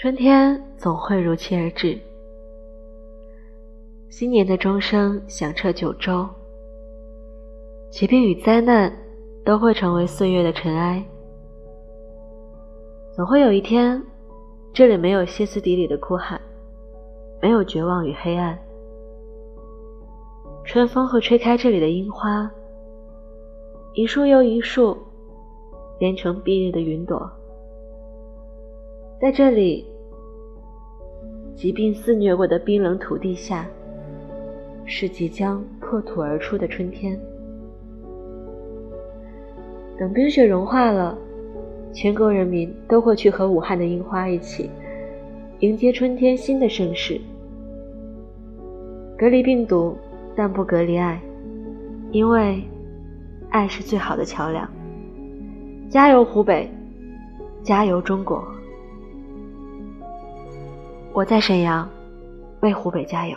春天总会如期而至，新年的钟声响彻九州，疾病与灾难都会成为岁月的尘埃。总会有一天，这里没有歇斯底里的哭喊，没有绝望与黑暗，春风会吹开这里的樱花，一树又一树，连成碧绿的云朵。在这里，疾病肆虐过的冰冷土地下，是即将破土而出的春天。等冰雪融化了，全国人民都会去和武汉的樱花一起，迎接春天新的盛世。隔离病毒，但不隔离爱，因为爱是最好的桥梁。加油，湖北！加油，中国！我在沈阳，为湖北加油。